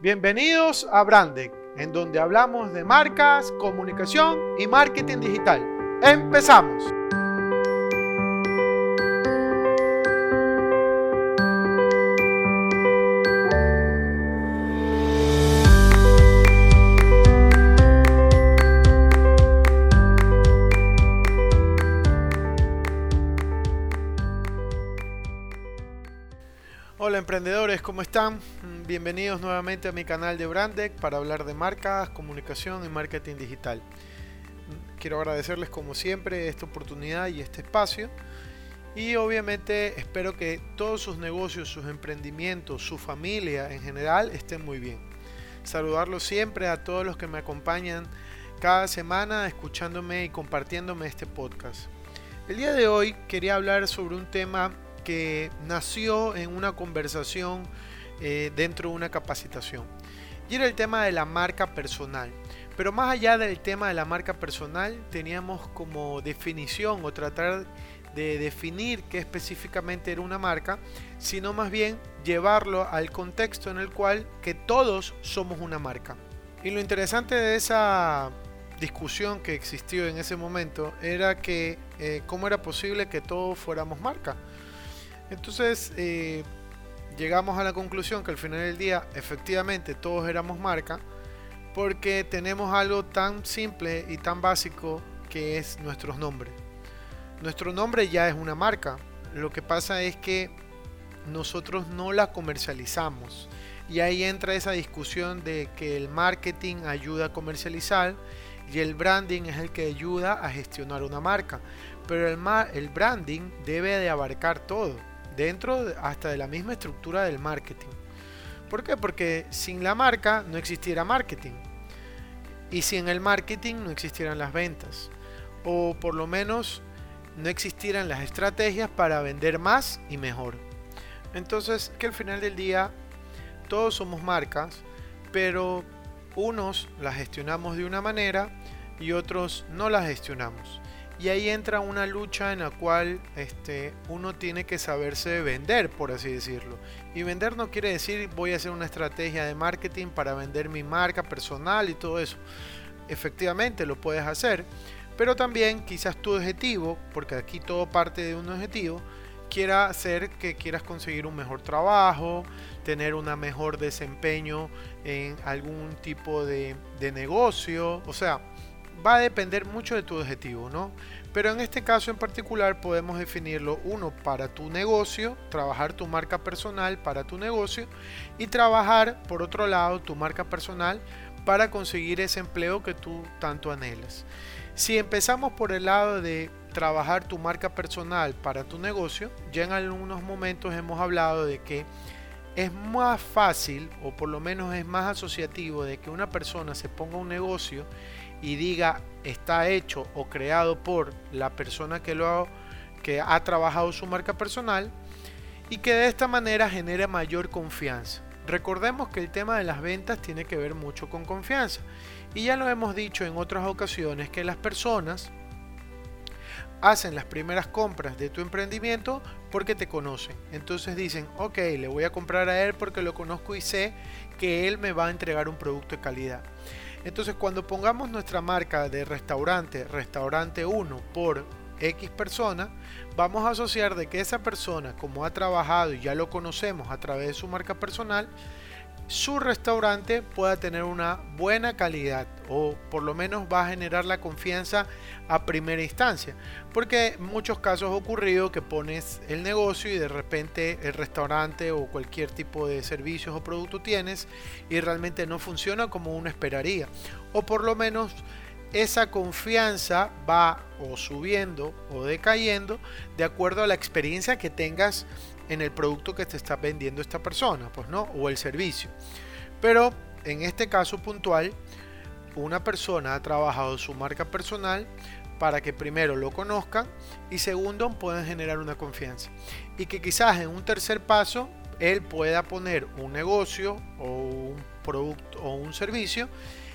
Bienvenidos a Brandec, en donde hablamos de marcas, comunicación y marketing digital. ¡Empezamos! Hola emprendedores, ¿cómo están? Bienvenidos nuevamente a mi canal de Brandec para hablar de marcas, comunicación y marketing digital. Quiero agradecerles como siempre esta oportunidad y este espacio. Y obviamente espero que todos sus negocios, sus emprendimientos, su familia en general estén muy bien. Saludarlos siempre a todos los que me acompañan cada semana escuchándome y compartiéndome este podcast. El día de hoy quería hablar sobre un tema que nació en una conversación eh, dentro de una capacitación. Y era el tema de la marca personal. Pero más allá del tema de la marca personal, teníamos como definición o tratar de definir qué específicamente era una marca, sino más bien llevarlo al contexto en el cual que todos somos una marca. Y lo interesante de esa discusión que existió en ese momento era que eh, cómo era posible que todos fuéramos marca. Entonces eh, llegamos a la conclusión que al final del día efectivamente todos éramos marca porque tenemos algo tan simple y tan básico que es nuestros nombres. Nuestro nombre ya es una marca. Lo que pasa es que nosotros no la comercializamos. Y ahí entra esa discusión de que el marketing ayuda a comercializar y el branding es el que ayuda a gestionar una marca. Pero el, el branding debe de abarcar todo dentro hasta de la misma estructura del marketing. ¿Por qué? Porque sin la marca no existiera marketing. Y sin el marketing no existieran las ventas. O por lo menos no existieran las estrategias para vender más y mejor. Entonces, que al final del día todos somos marcas, pero unos las gestionamos de una manera y otros no las gestionamos. Y ahí entra una lucha en la cual este, uno tiene que saberse vender, por así decirlo. Y vender no quiere decir voy a hacer una estrategia de marketing para vender mi marca personal y todo eso. Efectivamente lo puedes hacer, pero también quizás tu objetivo, porque aquí todo parte de un objetivo, quiera hacer que quieras conseguir un mejor trabajo, tener un mejor desempeño en algún tipo de, de negocio, o sea, va a depender mucho de tu objetivo, ¿no? Pero en este caso en particular podemos definirlo uno para tu negocio, trabajar tu marca personal para tu negocio y trabajar por otro lado tu marca personal para conseguir ese empleo que tú tanto anhelas. Si empezamos por el lado de trabajar tu marca personal para tu negocio, ya en algunos momentos hemos hablado de que es más fácil o por lo menos es más asociativo de que una persona se ponga un negocio y diga está hecho o creado por la persona que lo ha, que ha trabajado su marca personal y que de esta manera genere mayor confianza. Recordemos que el tema de las ventas tiene que ver mucho con confianza y ya lo hemos dicho en otras ocasiones que las personas hacen las primeras compras de tu emprendimiento porque te conocen. Entonces dicen, ok, le voy a comprar a él porque lo conozco y sé que él me va a entregar un producto de calidad. Entonces cuando pongamos nuestra marca de restaurante, restaurante 1 por X persona, vamos a asociar de que esa persona, como ha trabajado y ya lo conocemos a través de su marca personal, su restaurante pueda tener una buena calidad o por lo menos va a generar la confianza a primera instancia. Porque en muchos casos ha ocurrido que pones el negocio y de repente el restaurante o cualquier tipo de servicios o producto tienes y realmente no funciona como uno esperaría. O por lo menos esa confianza va o subiendo o decayendo de acuerdo a la experiencia que tengas en el producto que te está vendiendo esta persona, pues no, o el servicio. Pero en este caso puntual, una persona ha trabajado su marca personal para que primero lo conozcan y segundo puedan generar una confianza. Y que quizás en un tercer paso él pueda poner un negocio o un producto o un servicio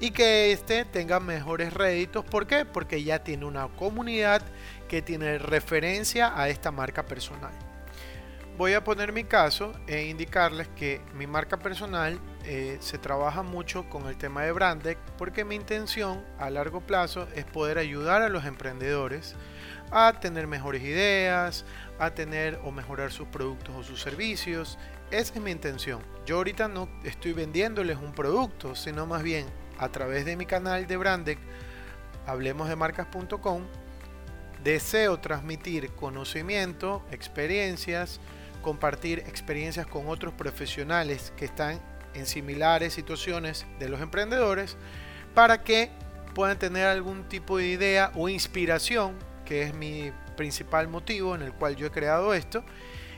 y que éste tenga mejores réditos. ¿Por qué? Porque ya tiene una comunidad que tiene referencia a esta marca personal. voy a poner mi caso e indicarles que mi marca personal eh, se trabaja mucho con el tema de Brandec porque mi intención a largo plazo es poder ayudar a los emprendedores a tener mejores ideas, a tener o mejorar sus productos o sus servicios. Esa es mi intención. Yo ahorita no estoy vendiéndoles un producto, sino más bien a través de mi canal de Brandec, hablemosdemarcas.com, deseo transmitir conocimiento, experiencias, compartir experiencias con otros profesionales que están en similares situaciones de los emprendedores para que puedan tener algún tipo de idea o inspiración, que es mi principal motivo en el cual yo he creado esto,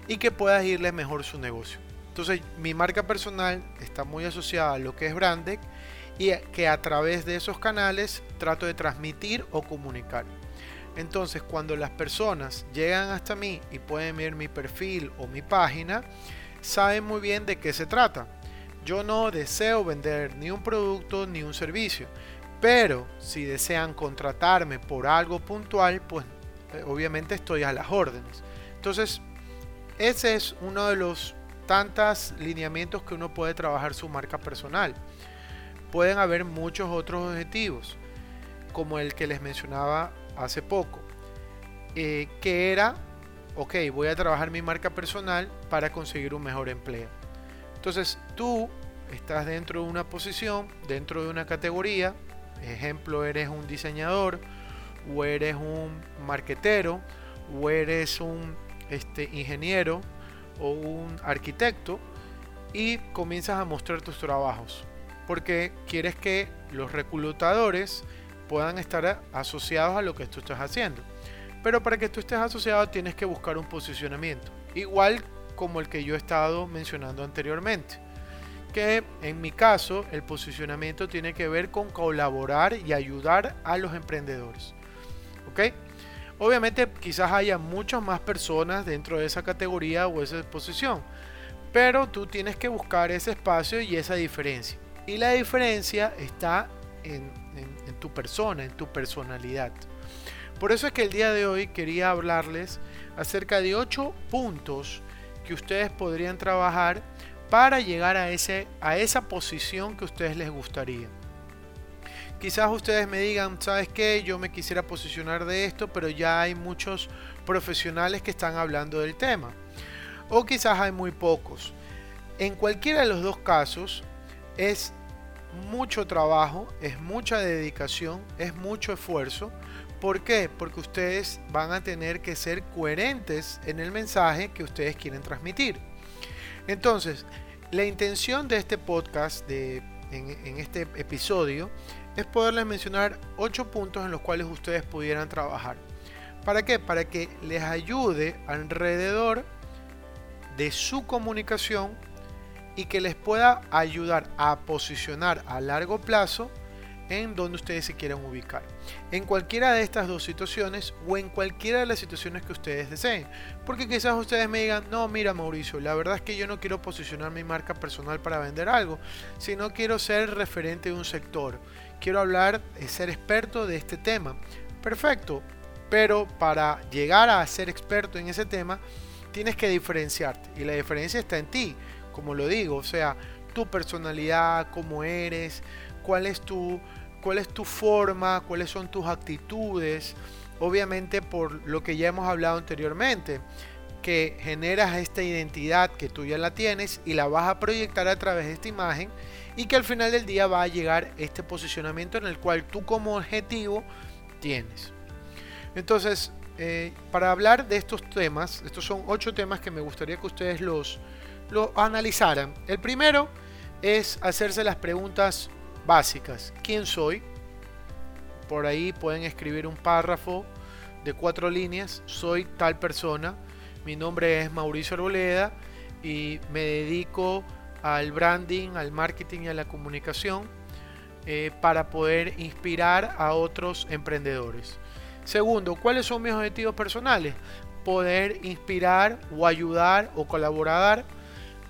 y que pueda irles mejor su negocio. Entonces mi marca personal está muy asociada a lo que es Brandec y que a través de esos canales trato de transmitir o comunicar. Entonces, cuando las personas llegan hasta mí y pueden ver mi perfil o mi página, saben muy bien de qué se trata. Yo no deseo vender ni un producto ni un servicio, pero si desean contratarme por algo puntual, pues eh, obviamente estoy a las órdenes. Entonces, ese es uno de los tantos lineamientos que uno puede trabajar su marca personal. Pueden haber muchos otros objetivos, como el que les mencionaba hace poco, eh, que era, ok, voy a trabajar mi marca personal para conseguir un mejor empleo. Entonces tú estás dentro de una posición, dentro de una categoría, ejemplo, eres un diseñador, o eres un marquetero, o eres un este, ingeniero o un arquitecto, y comienzas a mostrar tus trabajos, porque quieres que los reclutadores puedan estar asociados a lo que tú estás haciendo. Pero para que tú estés asociado tienes que buscar un posicionamiento, igual como el que yo he estado mencionando anteriormente. Que en mi caso el posicionamiento tiene que ver con colaborar y ayudar a los emprendedores. ¿Ok? Obviamente quizás haya muchas más personas dentro de esa categoría o esa posición, pero tú tienes que buscar ese espacio y esa diferencia. Y la diferencia está en tu persona, en tu personalidad. Por eso es que el día de hoy quería hablarles acerca de ocho puntos que ustedes podrían trabajar para llegar a, ese, a esa posición que a ustedes les gustaría. Quizás ustedes me digan, ¿sabes qué? Yo me quisiera posicionar de esto, pero ya hay muchos profesionales que están hablando del tema. O quizás hay muy pocos. En cualquiera de los dos casos es mucho trabajo, es mucha dedicación, es mucho esfuerzo. ¿Por qué? Porque ustedes van a tener que ser coherentes en el mensaje que ustedes quieren transmitir. Entonces, la intención de este podcast, de, en, este episodio, es poderles mencionar ocho puntos en los cuales ustedes pudieran trabajar. ¿Para qué? Para que les ayude alrededor de su comunicación y que les pueda ayudar a posicionar a largo plazo en donde ustedes se quieran ubicar. En cualquiera de estas dos situaciones o en cualquiera de las situaciones que ustedes deseen. Porque quizás ustedes me digan, no, mira Mauricio, la verdad es que yo no quiero posicionar mi marca personal para vender algo, sino quiero ser referente de un sector. Quiero hablar, eh, ser experto de este tema. Perfecto, pero para llegar a ser experto en ese tema, tienes que diferenciarte. Y la diferencia está en ti como lo digo, o sea, tu personalidad, cómo eres, cuál es tu, cuál es tu forma, cuáles son tus actitudes, obviamente por lo que ya hemos hablado anteriormente, que generas esta identidad que tú ya la tienes y la vas a proyectar a través de esta imagen y que al final del día va a llegar este posicionamiento en el cual tú como objetivo tienes. Entonces, eh, para hablar de estos temas, estos son ocho temas que me gustaría que ustedes los, lo analizaran. El primero es hacerse las preguntas básicas. ¿Quién soy? Por ahí pueden escribir un párrafo de cuatro líneas. Soy tal persona. Mi nombre es Mauricio Arboleda y me dedico al branding, al marketing y a la comunicación eh, para poder inspirar a otros emprendedores. Segundo, ¿cuáles son mis objetivos personales? Poder inspirar o ayudar o colaborar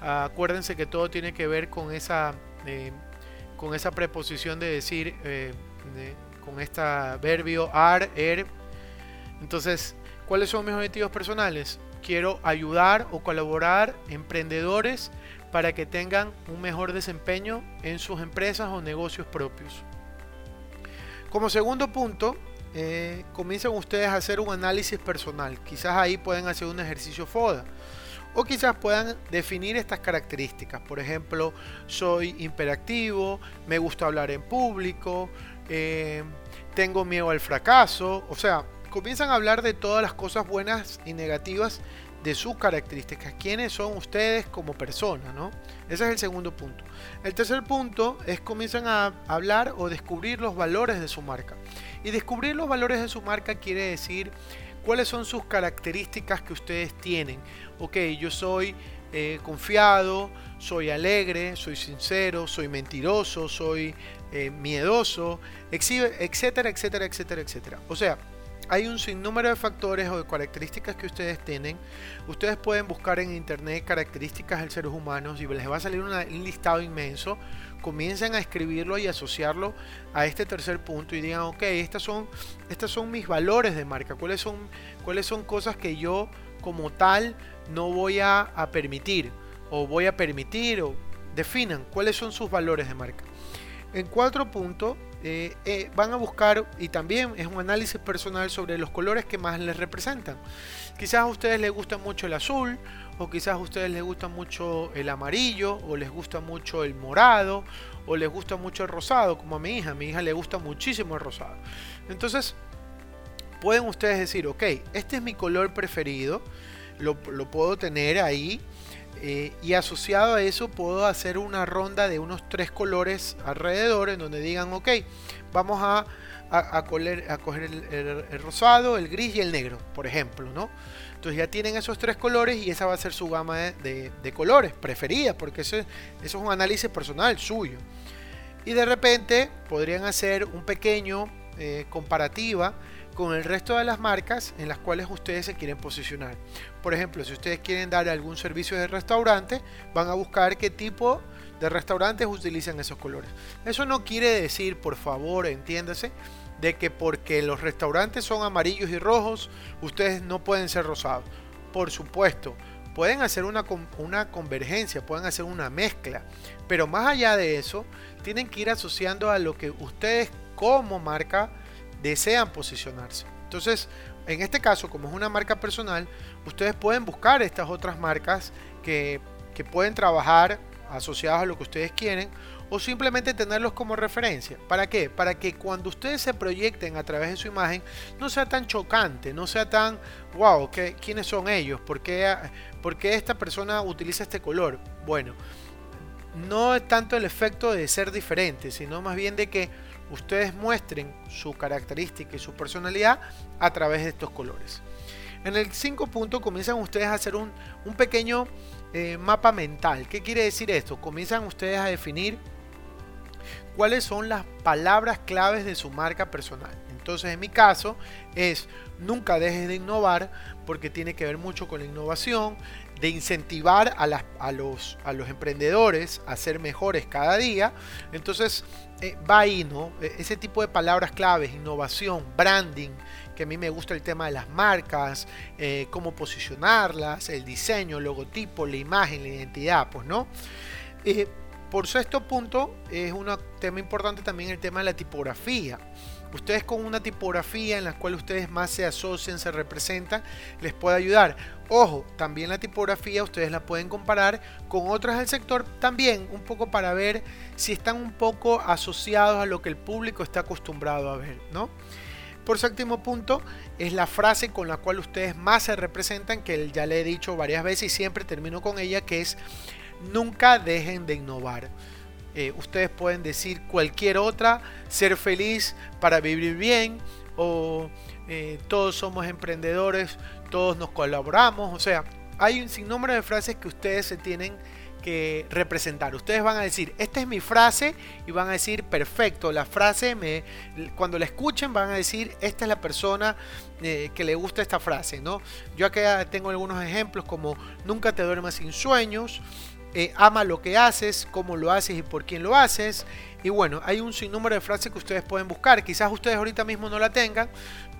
acuérdense que todo tiene que ver con esa, eh, con esa preposición de decir, eh, con esta verbio ar, er. Entonces, ¿cuáles son mis objetivos personales? quiero ayudar o colaborar emprendedores para que tengan un mejor desempeño en sus empresas o negocios propios. Como segundo punto, eh, comienzan ustedes a hacer un análisis personal. Quizás ahí pueden hacer un ejercicio FODA. O quizás puedan definir estas características. Por ejemplo, soy imperactivo, me gusta hablar en público, eh, tengo miedo al fracaso. O sea, comienzan a hablar de todas las cosas buenas y negativas de sus características, quiénes son ustedes como persona, ¿no? Ese es el segundo punto. El tercer punto es comienzan a hablar o descubrir los valores de su marca. Y descubrir los valores de su marca quiere decir cuáles son sus características que ustedes tienen. Ok, yo soy eh, confiado, soy alegre, soy sincero, soy mentiroso, soy eh, miedoso, etcétera, etcétera, etcétera, etcétera. O sea, hay un sinnúmero de factores o de características que ustedes tienen. Ustedes pueden buscar en internet características del ser humano y les va a salir un listado inmenso. Comiencen a escribirlo y asociarlo a este tercer punto y digan, ok, estas son, estas son mis valores de marca. ¿Cuáles son, cuáles son cosas que yo como tal no voy a, a permitir? O voy a permitir o definan cuáles son sus valores de marca. En cuatro puntos eh, eh, van a buscar, y también es un análisis personal sobre los colores que más les representan. Quizás a ustedes les gusta mucho el azul, o quizás a ustedes les gusta mucho el amarillo, o les gusta mucho el morado, o les gusta mucho el rosado, como a mi hija. A mi hija le gusta muchísimo el rosado. Entonces, pueden ustedes decir, ok, este es mi color preferido, lo, lo puedo tener ahí eh, y asociado a eso puedo hacer una ronda de unos tres colores alrededor en donde digan, ok, vamos a, a, coger el, rosado, el gris y el negro, por ejemplo, ¿no? Entonces ya tienen esos tres colores y esa va a ser su gama de, colores preferida, porque eso, eso es un análisis personal suyo. Y de repente podrían hacer un pequeño eh, comparativa con el resto de las marcas en las cuales ustedes se quieren posicionar. Por ejemplo, si ustedes quieren dar algún servicio de restaurante, van a buscar qué tipo de restaurantes utilizan esos colores. Eso no quiere decir, por favor, entiéndase, de que porque los restaurantes son amarillos y rojos, ustedes no pueden ser rosados. Por supuesto, pueden hacer una, una convergencia, pueden hacer una mezcla, pero más allá de eso, tienen que ir asociando a lo que ustedes como marca desean posicionarse. Entonces, en este caso, como es una marca personal, ustedes pueden buscar estas otras marcas que, pueden trabajar asociadas a lo que ustedes quieren o simplemente tenerlos como referencia. ¿Para qué? Para que cuando ustedes se proyecten a través de su imagen no sea tan chocante, no sea tan, wow, ¿quiénes son ellos? ¿Por qué, ¿Por qué esta persona utiliza este color? Bueno, no es tanto el efecto de ser diferente, sino más bien de que ustedes muestren su característica y su personalidad a través de estos colores. En el 5 punto comienzan ustedes a hacer un, pequeño eh, mapa mental. ¿Qué quiere decir esto? Comienzan ustedes a definir cuáles son las palabras claves de su marca personal. Entonces en mi caso es nunca dejes de innovar porque tiene que ver mucho con la innovación, de incentivar a, los, a los emprendedores a ser mejores cada día. Entonces eh, va ahí, ¿no? E, ese tipo de palabras claves, innovación, branding, que a mí me gusta el tema de las marcas, eh, cómo posicionarlas, el diseño, el logotipo, la imagen, la identidad, pues, ¿no? Eh, por sexto punto, es un tema importante también el tema de la tipografía. Ustedes con una tipografía en la cual ustedes más se asocian, se representan, les puede ayudar. Ojo, también la tipografía ustedes la pueden comparar con otras del sector también, un poco para ver si están un poco asociados a lo que el público está acostumbrado a ver, ¿no? Por séptimo punto, es la frase con la cual ustedes más se representan, que ya le he dicho varias veces y siempre termino con ella, que es nunca dejen de innovar. Eh, ustedes pueden decir cualquier otra, ser feliz para vivir bien o eh, todos somos emprendedores, todos nos colaboramos, o sea, hay un sinnúmero de frases que ustedes se tienen que representar. Ustedes van a decir, esta es mi frase y van a decir, perfecto, la frase, me, cuando la escuchen van a decir, esta es la persona eh, que le gusta esta frase, ¿no? Yo acá tengo algunos ejemplos como, nunca te duermas sin sueños, eh, ama lo que haces, cómo lo haces y por quién lo haces. Y bueno, hay un sinnúmero de frases que ustedes pueden buscar. Quizás ustedes ahorita mismo no la tengan,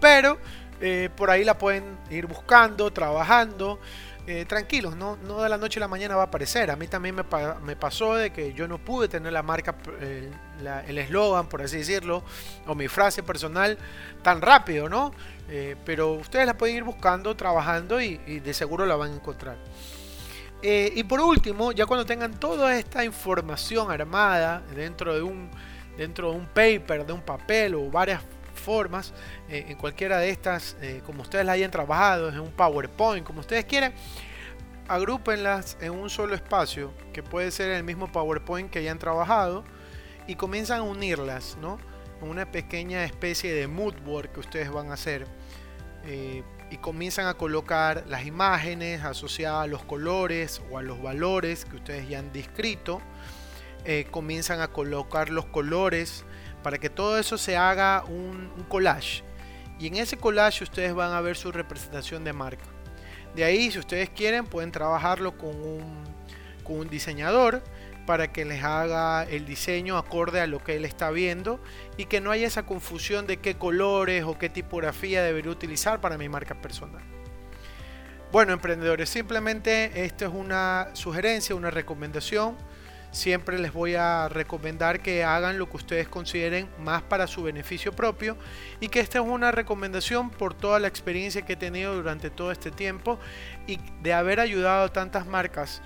pero eh, por ahí la pueden ir buscando, trabajando. Eh, tranquilos, no, no de la noche a la mañana va a aparecer. A mí también me, pasó de que yo no pude tener la marca, el eslogan, por así decirlo, o mi frase personal tan rápido, ¿no? pero ustedes la pueden ir buscando, trabajando y de seguro la van a encontrar. Eh, y por último, ya cuando tengan toda esta información armada dentro de un, dentro de un paper, de un papel o varias formas, eh, en cualquiera de estas, eh, como ustedes la hayan trabajado, en un PowerPoint, como ustedes quieran, agrúpenlas en un solo espacio, que puede ser el mismo PowerPoint que hayan trabajado, y comienzan a unirlas, ¿no? Una pequeña especie de mood board que ustedes van a hacer y comienzan a colocar las imágenes asociadas a los colores o a los valores que ustedes ya han descrito. Eh, comienzan a colocar los colores para que todo eso se haga un, collage. Y en ese collage ustedes van a ver su representación de marca. De ahí, si ustedes quieren, pueden trabajarlo con un, con un diseñador para que les haga el diseño acorde a lo que él está viendo y que no haya esa confusión de qué colores o qué tipografía debería utilizar para mi marca personal. Bueno, emprendedores, simplemente esto es una sugerencia, una recomendación. Siempre les voy a recomendar que hagan lo que ustedes consideren más para su beneficio propio y que esta es una recomendación por toda la experiencia que he tenido durante todo este tiempo y de haber ayudado a tantas marcas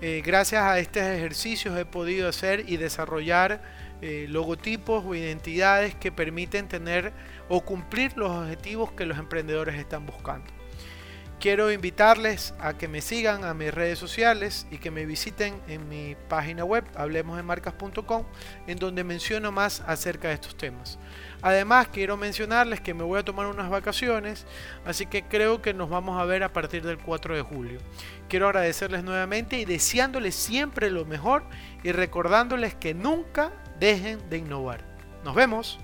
eh, gracias a estos ejercicios he podido hacer y desarrollar eh, logotipos o identidades que permiten tener o cumplir los objetivos que los emprendedores están buscando. Quiero invitarles a que me sigan a mis redes sociales y que me visiten en mi página web hablemosdemarcas.com en donde menciono más acerca de estos temas. Además quiero mencionarles que me voy a tomar unas vacaciones, así que creo que nos vamos a ver a partir del 4 de julio. Quiero agradecerles nuevamente y deseándoles siempre lo mejor y recordándoles que nunca dejen de innovar. Nos vemos.